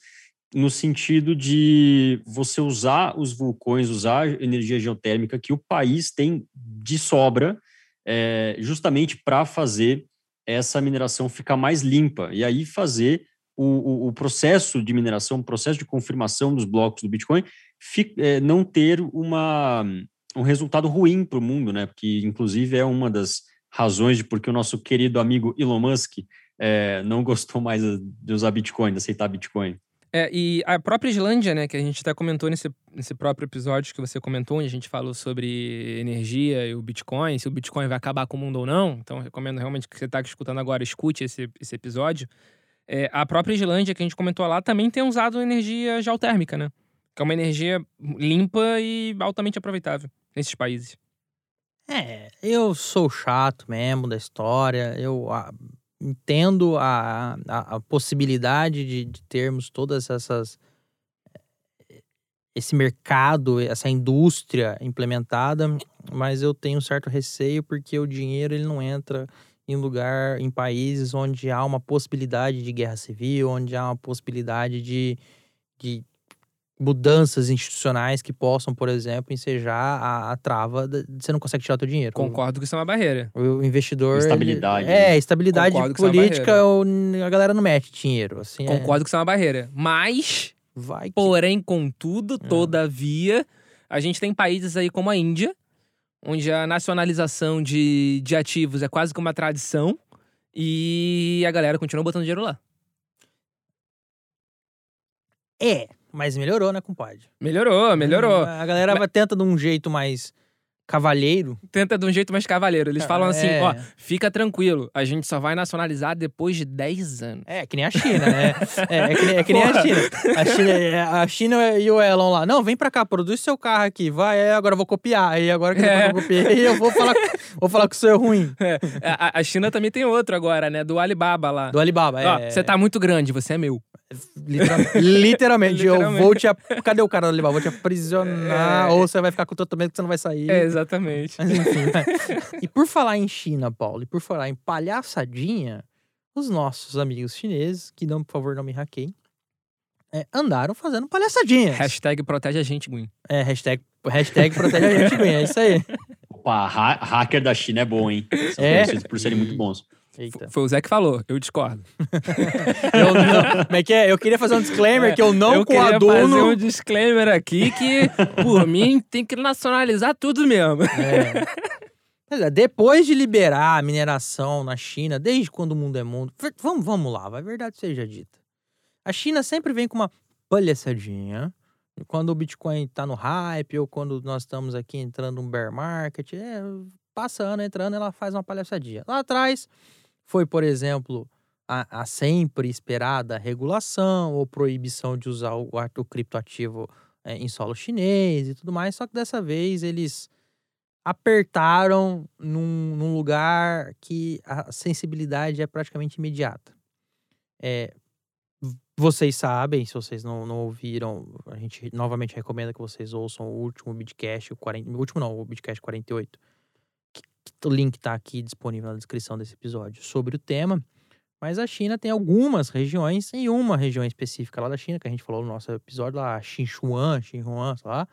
S4: no sentido de você usar os vulcões, usar energia geotérmica que o país tem de sobra, é, justamente para fazer essa mineração ficar mais limpa e aí fazer o, o, o, processo de mineração, o processo de confirmação dos blocos do Bitcoin é, não ter uma, um resultado ruim para o mundo, né? Porque, inclusive, é uma das razões de porque o nosso querido amigo Elon Musk é, não gostou mais de usar Bitcoin, de aceitar Bitcoin.
S3: É, e a própria Islândia, né, que a gente até comentou nesse, nesse próprio episódio que você comentou, onde a gente falou sobre energia e o Bitcoin, se o Bitcoin vai acabar com o mundo ou não. Então, recomendo realmente que você está escutando agora, escute esse, esse episódio. É, a própria Islândia, que a gente comentou lá, também tem usado energia geotérmica, né? Que é uma energia limpa e altamente aproveitável nesses países.
S2: É, eu sou chato mesmo da história. Eu entendo a, a, a possibilidade de, de, termos todas essas eh, esse mercado, essa indústria implementada, mas eu tenho um certo receio porque o dinheiro ele não entra em lugar, em países onde há uma possibilidade de guerra civil, onde há uma possibilidade de, de mudanças institucionais que possam, por exemplo, ensejar a, a trava de, você não consegue tirar o teu dinheiro.
S3: Concordo que isso é uma barreira.
S2: O investidor...
S4: Estabilidade.
S2: Ele, é, estabilidade Concordo política, é a galera não mete dinheiro. Assim,
S3: é. Concordo é... que isso é uma barreira. Mas,
S2: Vai que...
S3: porém, contudo, é. todavia, a gente tem países aí como a Índia, onde a nacionalização de, de ativos é quase que uma tradição e a galera continua botando dinheiro lá.
S2: É, mas melhorou, né, compadre?
S3: Melhorou, melhorou.
S2: A galera Mas... tenta de um jeito mais cavalheiro.
S3: Tenta de um jeito mais cavalheiro. Eles falam assim, é. ó, fica tranquilo, a gente só vai nacionalizar depois de 10 anos.
S2: É, que nem a China, né? é, é, que nem, é que nem a China. A China. É, a China e o Elon lá, não, vem pra cá, produz seu carro aqui, vai, é, agora eu vou copiar. Aí agora que é. eu vou copiar, eu vou falar, vou falar que o seu é ruim.
S3: É. A, a, China também tem outro agora, né? Do Alibaba lá.
S2: Do Alibaba, é.
S3: você tá muito grande, você é meu.
S2: Literalmente, literalmente, eu vou te. Cadê o cara do Alibaba? Vou te aprisionar. É... Ou você vai ficar com tanto medo que você não vai sair.
S3: É, exatamente.
S2: Mas enfim. e por falar em China, Paulo, e por falar em palhaçadinha, os nossos amigos chineses, que não, por favor, não me hackeiem, é, andaram fazendo palhaçadinha.
S3: Hashtag protege a gente, Gwen.
S2: É, hashtag, hashtag protege a gente, Gwen. É isso aí.
S4: Opa, ha hacker da China é bom, hein? São é? conhecidos por serem muito bons.
S3: Eita. Foi o Zé que falou, eu discordo.
S2: eu não, como é que é? Eu queria fazer um disclaimer é, que eu não
S3: eu
S2: coaduno...
S3: Eu fazer um disclaimer aqui que, por mim, tem que nacionalizar tudo mesmo. É.
S2: é. Depois de liberar a mineração na China, desde quando o mundo é mundo... Vamos, vamos lá, vai verdade seja dita. A China sempre vem com uma palhaçadinha quando o Bitcoin tá no hype ou quando nós estamos aqui entrando no bear market, é, passa ano entrando, ela faz uma palhaçadinha. Lá atrás, foi, por exemplo, a, a sempre esperada regulação ou proibição de usar o, o criptoativo é, em solo chinês e tudo mais, só que dessa vez eles apertaram num, num lugar que a sensibilidade é praticamente imediata. É, vocês sabem, se vocês não, não ouviram, a gente novamente recomenda que vocês ouçam o último Bitcast, o, 40, o último não, o Bitcast 48, o link está aqui disponível na descrição desse episódio sobre o tema. Mas a China tem algumas regiões, e uma região específica lá da China, que a gente falou no nosso episódio lá, Xinchuan, Xinhuan, sei lá,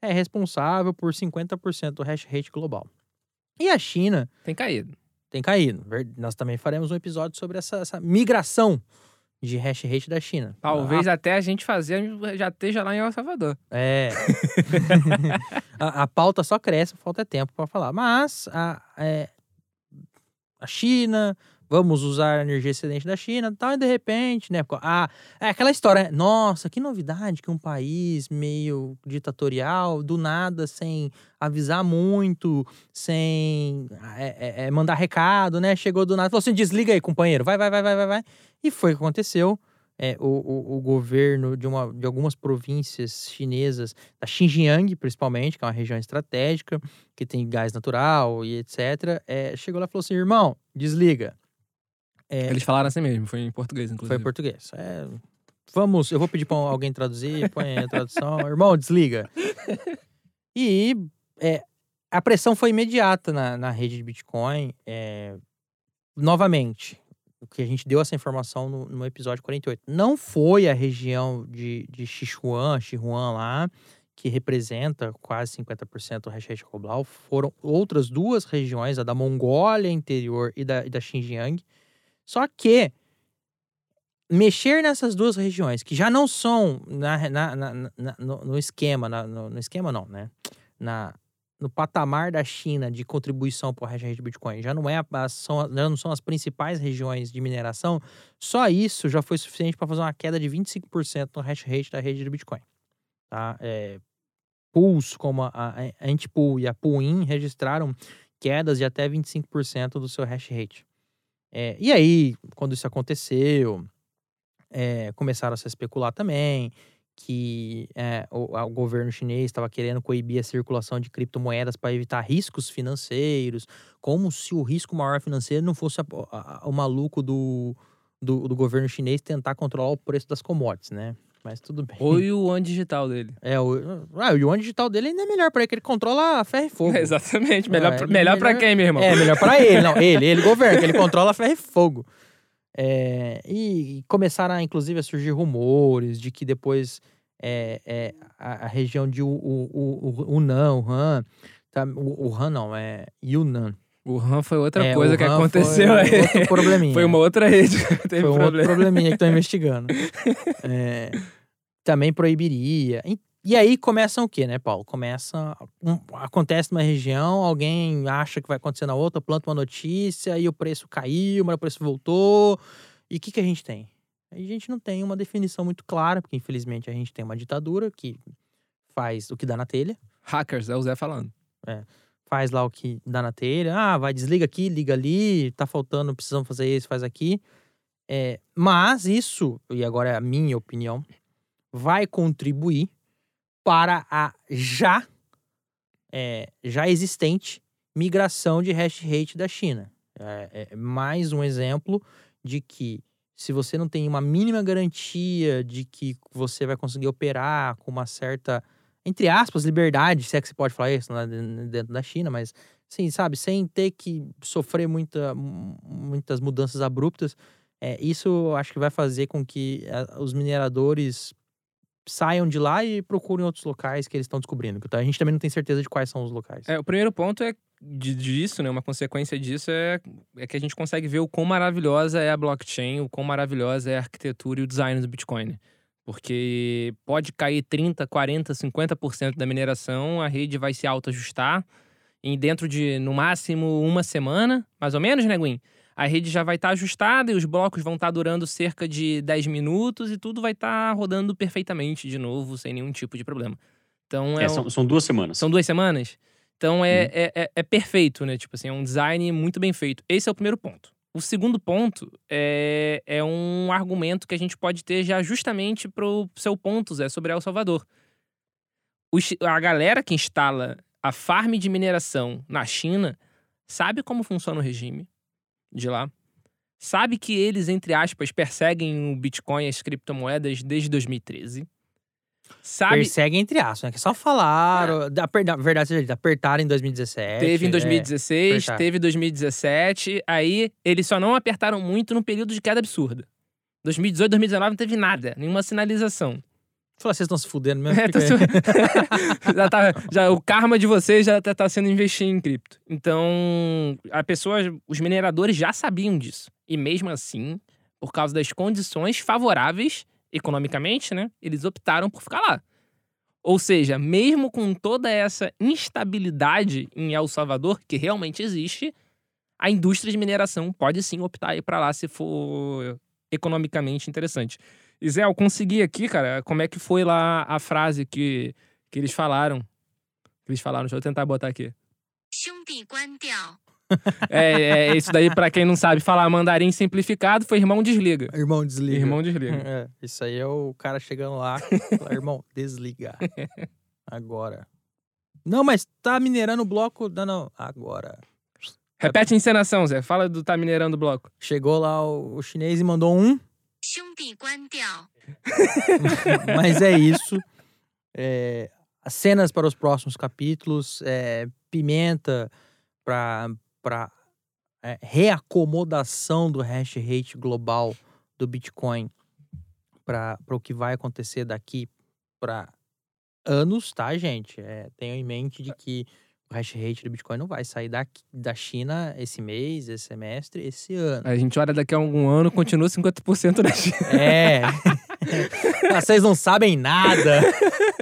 S2: é responsável por 50% do hash rate global. E a China.
S3: Tem caído.
S2: Tem caído. Nós também faremos um episódio sobre essa, essa migração de hash rate da China.
S3: Talvez ah. até a gente fazer já esteja lá em El Salvador.
S2: É. a, a, pauta só cresce, falta tempo para falar. Mas a, é, a China, vamos usar a energia excedente da China tal, e de repente, né? Ah, é aquela história, né? nossa, que novidade que um país meio ditatorial, do nada, sem avisar muito, sem é, é, é mandar recado, né? Chegou do nada, falou assim: desliga aí, companheiro, vai, vai, vai, vai, vai, vai. E foi o que aconteceu. é, o, o, o governo de, uma, de algumas províncias chinesas, da Xinjiang principalmente, que é uma região estratégica, que tem gás natural e etc., é, chegou lá e falou assim: irmão, desliga. É,
S3: Eles falaram assim mesmo, foi em português, inclusive.
S2: foi em português. É, vamos, eu vou pedir para alguém traduzir, põe a tradução. irmão, desliga. E é, a pressão foi imediata na, na rede de Bitcoin. é, novamente, que a gente deu essa informação no, no episódio 48. Não foi a região de, de Sichuan, Sichuan lá, que representa quase 50% do rate global. Foram outras duas regiões, a da Mongólia interior e da, e da Xinjiang. Só que mexer nessas duas regiões, que já não são na, na, na- no, no esquema, no, no esquema não, né? Na, no patamar da China de contribuição para o hash rate do Bitcoin, já não, é a- a- são, já não são as principais regiões de mineração, só isso já foi suficiente para fazer uma queda de 25% no hash rate da rede do Bitcoin. Tá? É, pools como a, a a Antpool e a Poolin registraram quedas de até 25% do seu hash rate. É, e aí, quando isso aconteceu, é, começaram a se especular também que é, o, o governo chinês estava querendo coibir a circulação de criptomoedas para evitar riscos financeiros, como se o risco maior financeiro não fosse a- a- o maluco do, do, do governo chinês tentar controlar o preço das commodities, né? Mas tudo bem.
S3: Ou o yuan digital dele.
S2: É, o, ah, o yuan digital dele ainda é melhor para ele, que ele controla ferro e fogo.
S3: Exatamente. Melhor,
S2: É,
S3: pra- melhor
S2: melhor-
S3: quem, meu irmão?
S2: É, melhor pra ele, não. Ele, ele governa, que ele controla ferro e fogo. É, e começaram, a, inclusive, a surgir rumores de que depois é, é, a, a região de Hunan, Wuhan, tá, o Wuhan não, é Yunnan.
S3: O RAM foi outra
S2: É,
S3: coisa que aconteceu
S2: foi
S3: aí.
S2: Outro probleminha.
S3: Foi uma outra rede que teve
S2: Foi um outro
S3: problema.
S2: probleminha que estão investigando. É, também proibiria. E, aí começam o quê, né, Paulo? Começa. um- acontece numa região, alguém acha que vai acontecer na outra, planta uma notícia e o preço caiu, mas o preço voltou. E o que, que a gente tem? A gente não tem uma definição muito clara, porque infelizmente a gente tem uma ditadura que faz o que dá na telha
S3: Hackers, é o Zé falando.
S2: faz lá o que dá na telha. Ah, vai, desliga aqui, liga ali, tá faltando, precisamos fazer isso, faz aqui. É, mas isso, e agora é a minha opinião, vai contribuir para a já, é, já existente migração de hash rate da China. É, é mais um exemplo de que se você não tem uma mínima garantia de que você vai conseguir operar com uma certa entre aspas, liberdade, se é que se pode falar isso né, dentro da China, mas sim, sabe, sem ter que sofrer muita, mu- muitas mudanças abruptas, é, isso acho que vai fazer com que eh, os mineradores saiam de lá e procurem outros locais que eles estão descobrindo. A gente também não tem certeza de quais são os locais.
S3: É, o primeiro ponto é de- disso, né? Uma consequência disso é, é que a gente consegue ver o quão maravilhosa é a blockchain, o quão maravilhosa é a arquitetura e o design do Bitcoin. Porque pode cair 30, 40, 50% da mineração, a rede vai se autoajustar em dentro de, no máximo, uma semana, mais ou menos, né, Gwen? A rede já vai estar ajustada e os blocos vão estar durando cerca de 10 minutos e tudo vai estar rodando perfeitamente de novo, sem nenhum tipo de problema. Então é,
S4: É, são, são duas semanas.
S3: são duas semanas? Então é, é, é, é perfeito, né? Tipo assim, é um design muito bem feito. Esse é o primeiro ponto. O segundo ponto é, é um argumento que a gente pode ter já justamente pro seu ponto, Zé, sobre El Salvador. Os- a galera que instala a farm de mineração na China sabe como funciona o regime de lá. Sabe que eles, entre aspas, perseguem o Bitcoin e as criptomoedas desde 2013. Sabe,
S2: Persegue entre aspas, né? Que só falaram, da, per- na verdade seja apertaram em 2017.
S3: Teve em
S2: é.
S3: 2016,
S2: apertar.
S3: teve em 2017. Aí eles só não apertaram muito no período de queda absurda. 2018, 2019 não teve nada, nenhuma sinalização.
S2: Fala, vocês estão se fudendo mesmo?
S3: É, tá se- já tá- já- o karma de vocês já tá, tá sendo investir em cripto. Então, a pessoa, os mineradores já sabiam disso. E mesmo assim, por causa das condições favoráveis economicamente, né, eles optaram por ficar lá. Ou seja, mesmo com toda essa instabilidade em El Salvador, que realmente existe, a indústria de mineração pode sim optar ir para lá se for economicamente interessante. E Zé, eu consegui aqui, cara, como é que foi lá a frase que, que eles falaram. Eles falaram, deixa eu tentar botar aqui. é, é, isso daí, para quem não sabe falar mandarim simplificado, foi irmão desliga.
S2: Irmão desliga.
S3: Irmão desliga.
S2: É, isso aí é o cara chegando lá, fala, irmão, desliga. Agora. Não, mas tá minerando o bloco. Não, não. Agora.
S3: Repete a encenação, Zé. Fala do tá minerando o bloco.
S2: Chegou lá o, o chinês e mandou um.
S5: 兄弟关掉。
S2: mas é isso. É, as cenas para os próximos capítulos, é, pimenta para para é, reacomodação do hash rate global do Bitcoin para o que vai acontecer daqui para anos, tá, gente? É, tenham em mente de que o hash rate do Bitcoin não vai sair daqui, da China esse mês, esse semestre, esse ano.
S3: A gente olha daqui a algum ano, continua 50% da China.
S2: É. Ah, Vocês não sabem nada.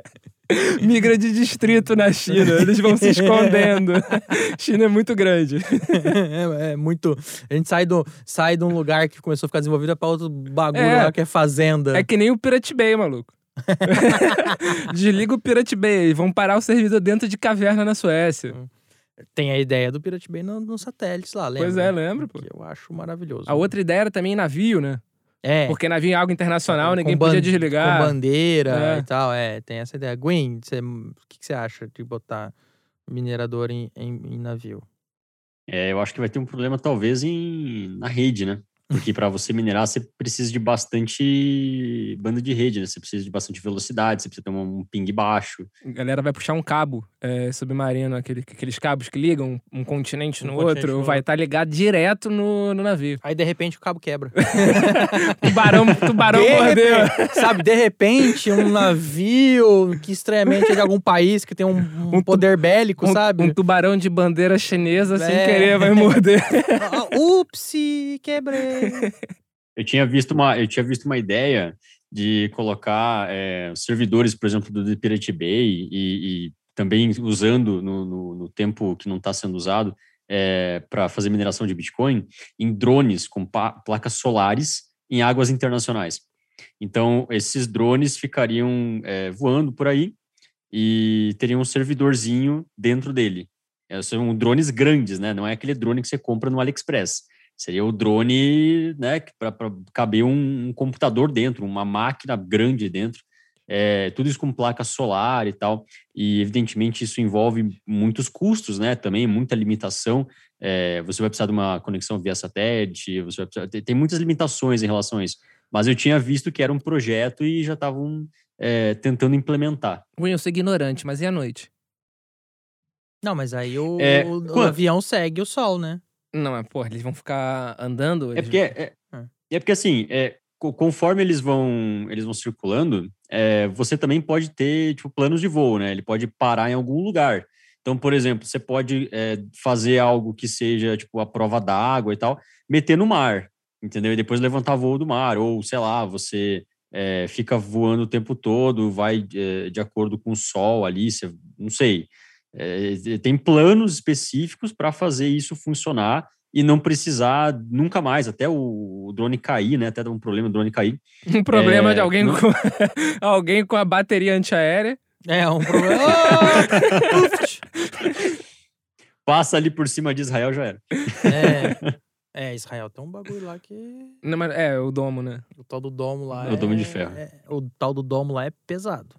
S3: Migra de distrito na China. Eles vão se escondendo. China é muito grande.
S2: É, é muito. A gente sai, do, sai de um lugar que começou a ficar desenvolvido para outro bagulho
S3: É.
S2: lá que é fazenda.
S3: É que nem o Pirate Bay, maluco. Desliga o Pirate Bay. Vão parar o servidor dentro de caverna na Suécia.
S2: Tem a ideia do Pirate Bay no- nos satélites lá, lembra?
S3: Pois é, lembro, pô.
S2: Que eu acho maravilhoso.
S3: A outra ideia era também navio, né?
S2: é,
S3: Porque navio é algo internacional,
S2: com
S3: ninguém podia desligar.
S2: Com bandeira
S3: É.
S2: e tal, é. Tem essa ideia. Gwen, o que, que você acha de botar minerador em, em- em navio?
S4: É, eu acho que vai ter um problema talvez em, na rede, né? Porque para você minerar, você precisa de bastante banda de rede, né? Você precisa de bastante velocidade, você precisa ter um, ping baixo.
S3: A galera vai puxar um cabo é, submarino, aquele- aqueles cabos que ligam um continente
S2: Um
S3: no
S2: continente
S3: outro,
S2: no
S3: vai estar ligado direto no, no navio.
S2: Aí, de repente, o cabo quebra.
S3: Tubarão, tubarão
S2: De
S3: mordeu.
S2: repente, sabe, de repente, um navio que estranhamente é de algum país que tem um, um
S3: Um
S2: poder bélico,
S3: Um,
S2: sabe?
S3: um tubarão de bandeira chinesa sem
S2: É.
S3: querer vai morder.
S2: Ah, Upsi, quebrei.
S4: Eu tinha visto uma, eu tinha visto uma ideia de colocar é, servidores, por exemplo, do Bay e, e também usando no, no- no tempo que não está sendo usado para fazer mineração de Bitcoin em drones com placas solares em águas internacionais. Então, esses drones ficariam é, voando por aí e teriam um servidorzinho dentro dele. É, são drones grandes, né? Não é aquele drone que você compra no AliExpress. Seria o drone, né, para caber um, um computador dentro, uma máquina grande dentro. É, tudo isso com placa solar e tal. E, evidentemente, isso envolve muitos custos, né? Também, muita limitação. É, você vai precisar de uma conexão via satélite, você vai precisar, tem, tem muitas limitações em relação a isso. Mas eu tinha visto que era um projeto e já estavam é, tentando implementar.
S3: Ruim, eu sou ignorante, mas e à noite?
S2: Não, mas aí o,
S4: É,
S2: o
S4: quando-
S2: avião segue o sol, né?
S3: Não, mas, porra, eles vão ficar andando?
S4: É porque, é,
S2: Ah.
S4: é porque assim, é, co- conforme eles vão, eles vão circulando, é, você também pode ter tipo, planos de voo, né? Ele pode parar em algum lugar. Então, por exemplo, você pode é, fazer algo que seja tipo a prova d'água e tal, meter no mar, entendeu? E depois levantar voo do mar, ou sei lá, você é, fica voando o tempo todo, vai é, de acordo com o sol ali, você, não sei. É, tem planos específicos para fazer isso funcionar e não precisar nunca mais, até o, drone cair, né? Até dar um problema o drone cair.
S3: Um problema
S4: É,
S3: de alguém
S4: não-
S3: com, alguém com a bateria antiaérea.
S2: É, um problema. Ah!
S4: Passa ali por cima de Israel, já era.
S2: é. é, Israel tem um bagulho lá que.
S3: Não, mas é, o domo, né?
S2: O tal do domo lá.
S4: É o domo de ferro.
S2: é- o tal do domo lá é pesado.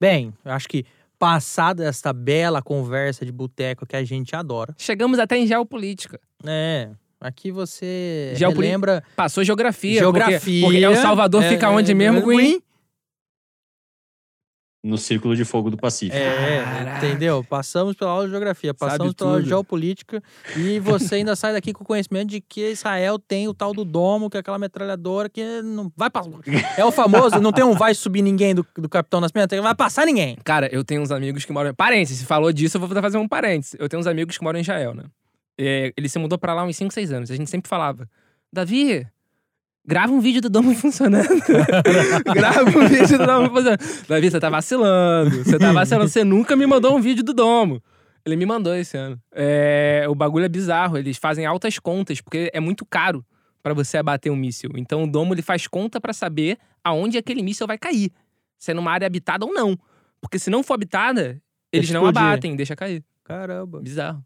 S2: Bem, eu acho que passada esta bela conversa de boteco que a gente adora,
S3: Chegamos até em geopolítica.
S2: é. Aqui você
S3: Geopoli-
S2: lembra
S3: Passou geografia.
S2: geografia.
S3: Porque, porque El Salvador
S2: é,
S3: fica onde
S2: é,
S3: mesmo,
S2: é,
S3: Gui?
S4: No Círculo de Fogo do Pacífico.
S2: É,
S3: Caraca.
S2: entendeu? Passamos pela aula de geografia, passamos
S3: Sabe
S2: pela aula de geopolítica e você ainda sai daqui com o conhecimento de que Israel tem o tal do domo, que é aquela metralhadora que não vai passar. É o famoso, não tem um vai subir ninguém do, do Capitão Nascimento, não vai passar ninguém.
S3: Cara, eu tenho uns amigos que moram. Parênteses, se falou disso, eu vou fazer um parênteses. Eu tenho uns amigos que moram em Israel, né? É, ele se mudou pra lá uns 5, 6 anos. A gente sempre falava: Davi, grava um vídeo do domo funcionando. grava um vídeo do domo funcionando. Davi, você tá vacilando. Você tá vacilando. Você nunca me mandou um vídeo do domo. Ele me mandou esse ano. É, o bagulho é bizarro. Eles fazem altas contas, porque é muito caro pra você abater um míssil. Então o domo ele faz conta pra saber aonde aquele míssil vai cair. Se é numa área habitada ou não. Porque se não for habitada, eles não
S2: Explodir.
S3: abatem, deixa cair.
S2: Caramba.
S3: Bizarro.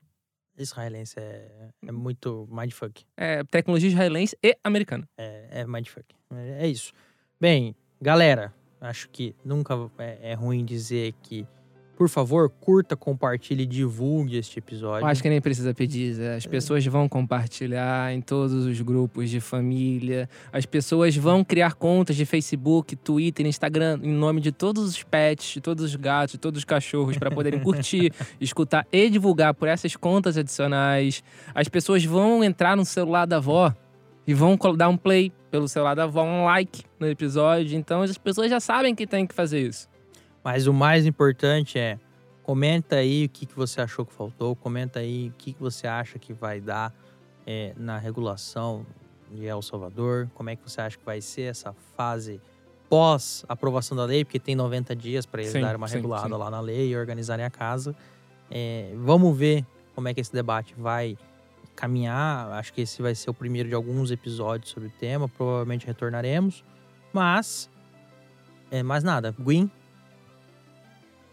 S2: Israelense é, é muito mindfuck.
S3: É tecnologia israelense e americana.
S2: É, é mindfuck. É, é isso. Bem, galera, acho que nunca é, é ruim dizer que, por favor, curta, compartilhe e divulgue este episódio.
S3: Eu acho que nem precisa pedir. Zé. As pessoas vão compartilhar em todos os grupos de família. As pessoas vão criar contas de Facebook, Twitter, Instagram, em nome de todos os pets, de todos os gatos, de todos os cachorros, para poderem curtir, escutar e divulgar por essas contas adicionais. As pessoas vão entrar no celular da avó e vão dar um play pelo celular da avó, um like no episódio. Então as pessoas já sabem que tem que fazer isso.
S2: Mas o mais importante é comenta aí o que, que você achou que faltou, comenta aí o que, que você acha que vai dar é, na regulação de El Salvador, como é que você acha que vai ser essa fase pós aprovação da lei, porque tem 90 dias para eles
S3: Sim,
S2: darem uma
S3: sim,
S2: regulada
S3: sim.
S2: lá na lei e organizarem a casa. É, vamos ver como é que esse debate vai caminhar. Acho que esse vai ser o primeiro de alguns episódios sobre o tema, provavelmente retornaremos. Mas, é, mais nada. Gwyn,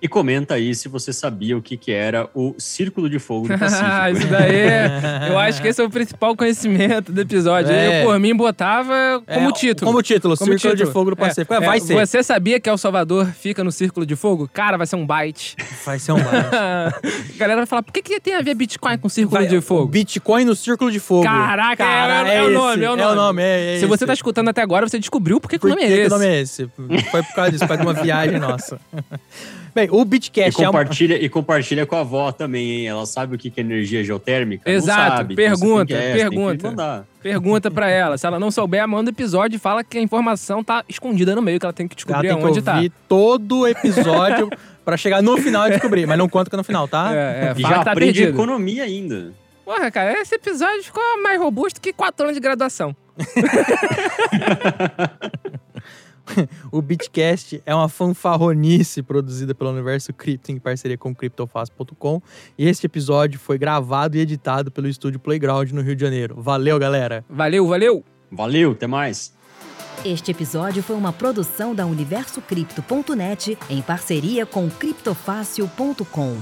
S4: E comenta aí se você sabia o que, que era o Círculo de Fogo do Pacífico.
S3: Isso daí, é- eu acho que esse é o principal conhecimento do episódio.
S2: É.
S3: Eu, por mim, botava como
S2: É,
S3: título.
S2: Como título,
S3: Como
S2: Círculo de
S3: título.
S2: Fogo do
S3: É,
S2: Pacífico. É,
S3: é,
S2: vai ser.
S3: Você sabia que El Salvador fica no círculo de fogo? Cara, vai ser um byte.
S2: Vai ser um byte.
S3: a galera vai falar, por que, que tem a ver Bitcoin com círculo
S2: Vai-
S3: de fogo?
S2: Bitcoin no Círculo de Fogo.
S3: Caraca,
S2: Cara,
S3: é, é o nome, é o nome.
S2: É o nome, é, é
S3: Se você tá escutando até agora, você descobriu por que, que
S2: Por
S3: o nome
S2: que
S3: é
S2: que
S3: esse.
S2: o nome é esse? Foi por causa disso, por causa de uma viagem nossa. Bem, o
S4: E
S2: Bitcast é uma...
S4: compartilha, e compartilha com a avó também, hein? Ela sabe o que, que é energia geotérmica? Não
S3: Exato,
S4: sabe. Então
S3: pergunta,
S4: que- é, que
S3: pergunta. Pergunta pra ela. Se ela não souber, manda o episódio e fala que a informação tá escondida no meio, que ela tem que
S2: Ela
S3: descobrir
S2: tem que
S3: aonde tá.
S2: ouvir todo o episódio pra chegar no final e descobrir. Mas não conta que é no final, tá?
S3: É, é,
S4: E já
S3: que tá
S4: aprende
S3: perdido.
S4: economia ainda.
S3: Porra, cara, esse episódio ficou mais robusto que quatro anos de graduação.
S2: O Bitcast é uma fanfarronice produzida pelo Universo Cripto em parceria com criptofácil.com. E este episódio foi gravado e editado pelo estúdio Playground no Rio de Janeiro. Valeu, galera!
S3: Valeu, valeu!
S4: Valeu, até mais.
S1: Este episódio foi uma produção da UniversoCripto.net em parceria com criptofácil.com.